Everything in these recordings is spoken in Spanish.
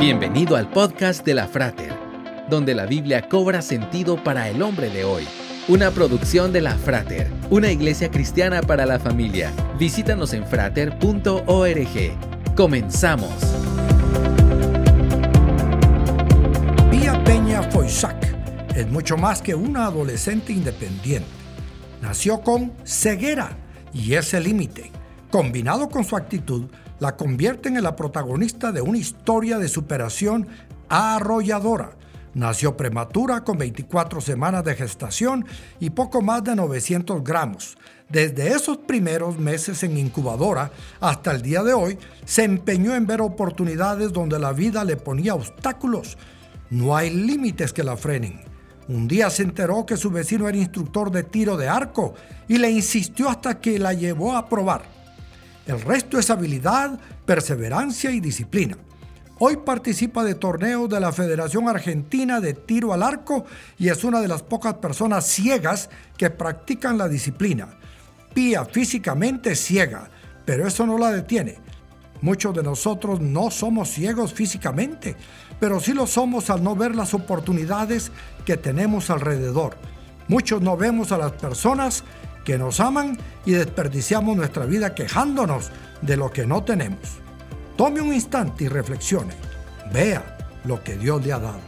Bienvenido al podcast de la Frater, donde la Biblia cobra sentido para el hombre de hoy. Una producción de la Frater, una iglesia cristiana para la familia. Visítanos en frater.org. Comenzamos. Pía Peña Foisac es mucho más que una adolescente independiente. Nació con ceguera y ese límite, combinado con su actitud, la convierten en la protagonista de una historia de superación arrolladora. Nació prematura con 24 semanas de gestación y poco más de 900 gramos. Desde esos primeros meses en incubadora hasta el día de hoy, se empeñó en ver oportunidades donde la vida le ponía obstáculos. No hay límites que la frenen. Un día se enteró que su vecino era instructor de tiro de arco y le insistió hasta que la llevó a probar. El resto es habilidad, perseverancia y disciplina. Hoy participa de torneos de la Federación Argentina de Tiro al Arco y es una de las pocas personas ciegas que practican la disciplina. Pía físicamente ciega, pero eso no la detiene. Muchos de nosotros no somos ciegos físicamente, pero sí lo somos al no ver las oportunidades que tenemos alrededor. Muchos no vemos a las personas que nos aman y desperdiciamos nuestra vida quejándonos de lo que no tenemos. Tome un instante y reflexione. Vea lo que Dios le ha dado.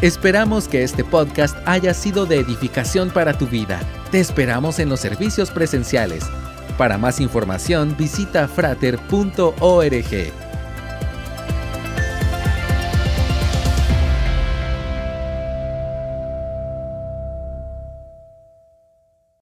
Esperamos que este podcast haya sido de edificación para tu vida. Te esperamos en los servicios presenciales. Para más información visita frater.org.